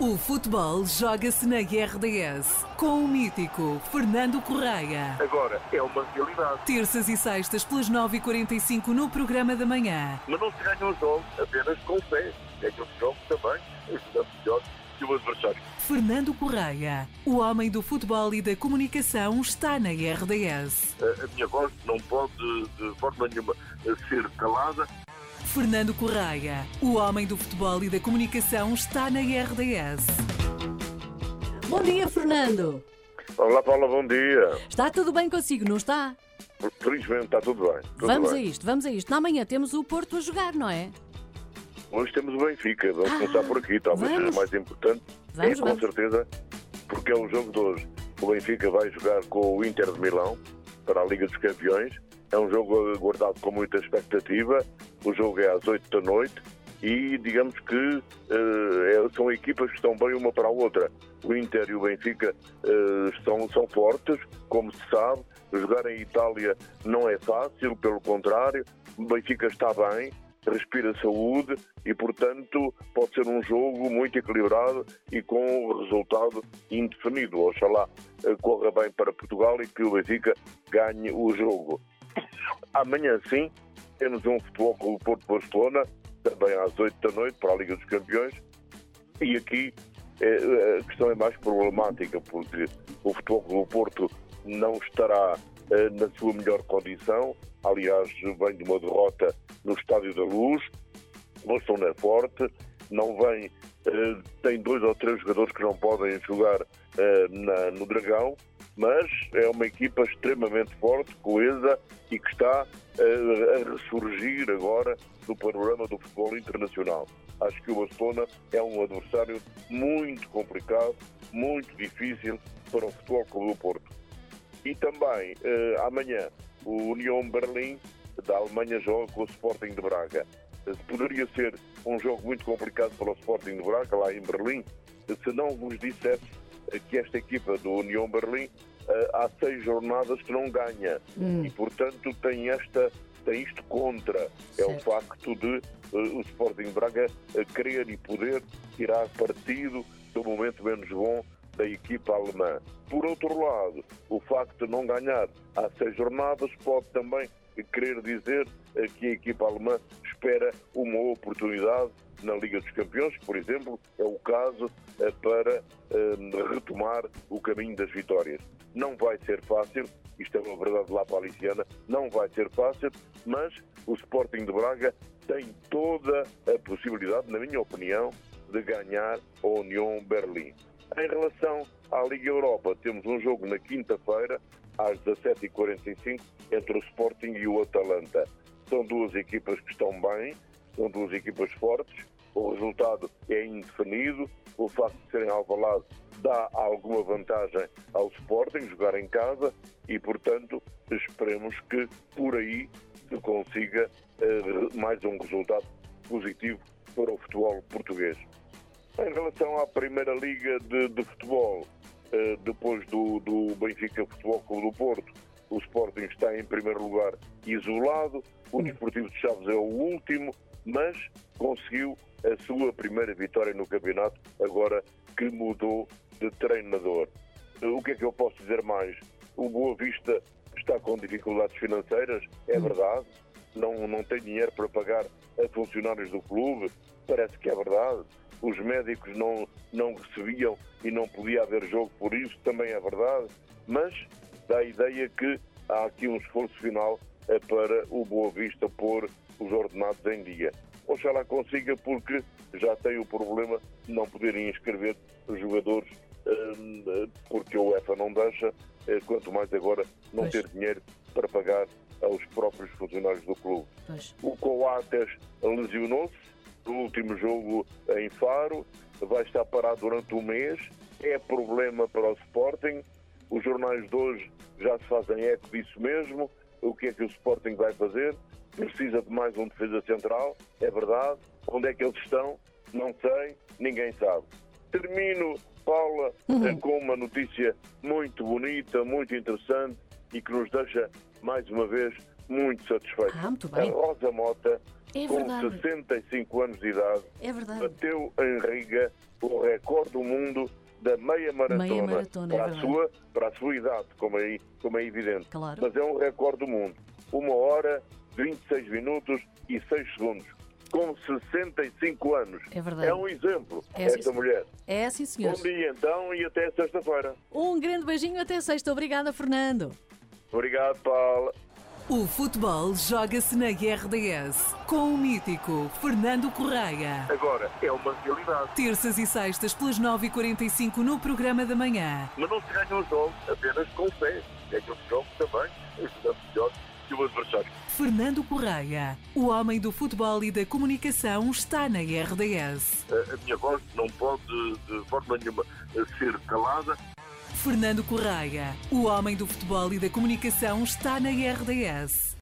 O futebol joga-se na RDS com o mítico Fernando Correia. Agora é uma realidade. Terças e sextas pelas 9h45 no programa da manhã. Mas não se ganha os jogos apenas com fé. Ganha os jogos também ajudando melhor que o adversário. Fernando Correia, o homem do futebol e da comunicação, está na RDS. A, a minha voz não pode de forma nenhuma ser calada. Fernando Correia, o homem do futebol e da comunicação, está na RDS. Bom dia, Fernando. Olá, Paula, bom dia. Está tudo bem consigo, não está? Felizmente está tudo bem. tudo vamos bem. a isto, vamos a isto. Na manhã temos o Porto a jogar, não é? Hoje temos o Benfica, vamos Ah, começar por aqui, talvez vamos. seja mais importante. Vamos, é com vamos. certeza, porque é o jogo de hoje. O Benfica vai jogar com o Inter de Milão para a Liga dos Campeões. É um jogo aguardado com muita expectativa. O jogo é às 8 da noite e digamos que é- são equipas que estão bem uma para a outra. O Inter e o Benfica eh, são, são fortes, como se sabe. Jogar em Itália não é fácil, pelo contrário. O Benfica está bem, respira saúde e, portanto, pode ser um jogo muito equilibrado e com um resultado indefinido. Oxalá eh, corra bem para Portugal e que o Benfica ganhe o jogo. Amanhã, sim, temos um futebol com o Porto Barcelona, também às 8 da noite, para a Liga dos Campeões. E aqui eh, a questão é mais problemática, porque o Futebol Clube Porto não estará eh, na sua melhor condição. Aliás, vem de uma derrota no Estádio da Luz. Barcelona é forte, não vem, eh, tem dois ou três jogadores que não podem jogar eh, na- no Dragão, mas é uma equipa extremamente forte, coesa e que está eh, a ressurgir agora no panorama do futebol internacional. Acho que o Barcelona é um adversário muito complicado, muito difícil para o Futebol Clube do Porto. E também, eh, amanhã, o União Berlim da Alemanha joga com o Sporting de Braga. Eh, Poderia ser um jogo muito complicado para o Sporting de Braga, lá em Berlim, se não vos dissesse que esta equipa do União Berlim eh, há seis jornadas que não ganha. E, portanto, tem, esta, tem isto contra. É o Certo. facto de eh, o Sporting Braga eh, querer e poder tirar partido do momento menos bom da equipa alemã. Por outro lado, o facto de não ganhar há seis jornadas pode também querer dizer que a equipa alemã espera uma oportunidade na Liga dos Campeões, por exemplo, é o caso eh, para eh, retomar o caminho das vitórias. Não vai ser fácil, isto é uma verdade lá para a Aliciana, não vai ser fácil, mas o Sporting de Braga tem toda a possibilidade, na minha opinião, de ganhar a União Berlim. Em relação à Liga Europa, temos um jogo na quinta-feira, às 17h45, entre o Sporting e o Atalanta. São duas equipas que estão bem, são duas equipas fortes, o resultado é indefinido, o facto de serem Alvalade dá alguma vantagem ao Sporting jogar em casa e, portanto, esperemos que por aí se consiga eh, mais um resultado positivo para o futebol português. Em relação à Primeira Liga de, de Futebol, depois do, do Benfica Futebol Clube do Porto, o Sporting está em primeiro lugar isolado, o Desportivo de Chaves é o último, mas conseguiu a sua primeira vitória no campeonato, agora que mudou de treinador. Eh, O que é que eu posso dizer mais? O Boa Vista está com dificuldades financeiras, é verdade, não, não tem dinheiro para pagar a funcionários do clube, parece que é verdade. Os médicos não, não recebiam e não podia haver jogo por isso, também é verdade. Mas dá a ideia que há aqui um esforço final eh, para o Boa Vista pôr os ordenados em dia. Oxalá consiga, porque já tem o problema de não poderem inscrever os jogadores eh, porque a UEFA não deixa, eh, quanto mais agora não Pois. ter dinheiro para pagar aos próprios funcionários do clube. Pois. O Coates lesionou-se no último jogo em Faro, vai estar parado durante um mês, é problema para o Sporting. Os jornais de hoje já se fazem eco disso mesmo. O que é que o Sporting vai fazer? Precisa de mais um defesa central, é verdade. Onde é que eles estão? Não sei, ninguém sabe. Termino, Paula, eh, com uma notícia muito bonita, muito interessante e que nos deixa, mais uma vez, muito satisfeitos. Ah, muito A bem. Rosa Mota É com verdade. 65 anos de idade, É bateu em Riga o recorde do mundo da meia maratona, Meia maratona, é para, a verdade. sua, para a sua idade, como é, como é evidente. Claro. Mas é um recorde do mundo. Uma hora, 26 minutos e 6 segundos. Com 65 anos. É verdade. É um exemplo, É, esta sim, mulher. É sim, senhor. Bom dia então e até sexta-feira. Um grande beijinho até sexta. Obrigada, Fernando. Obrigado, Paulo. O futebol joga-se na RDS com o mítico Fernando Correia. Agora, é uma realidade. Terças e sextas pelas 9h45 no programa da manhã. Mas não se ganha os jogos apenas com fé. Ganha os jogos também, ajudando melhor que o adversário. Fernando Correia, o homem do futebol e da comunicação, está na RDS. A, a minha voz não pode, de forma nenhuma, ser calada. Fernando Correia, o homem do futebol e da comunicação, está na RDS.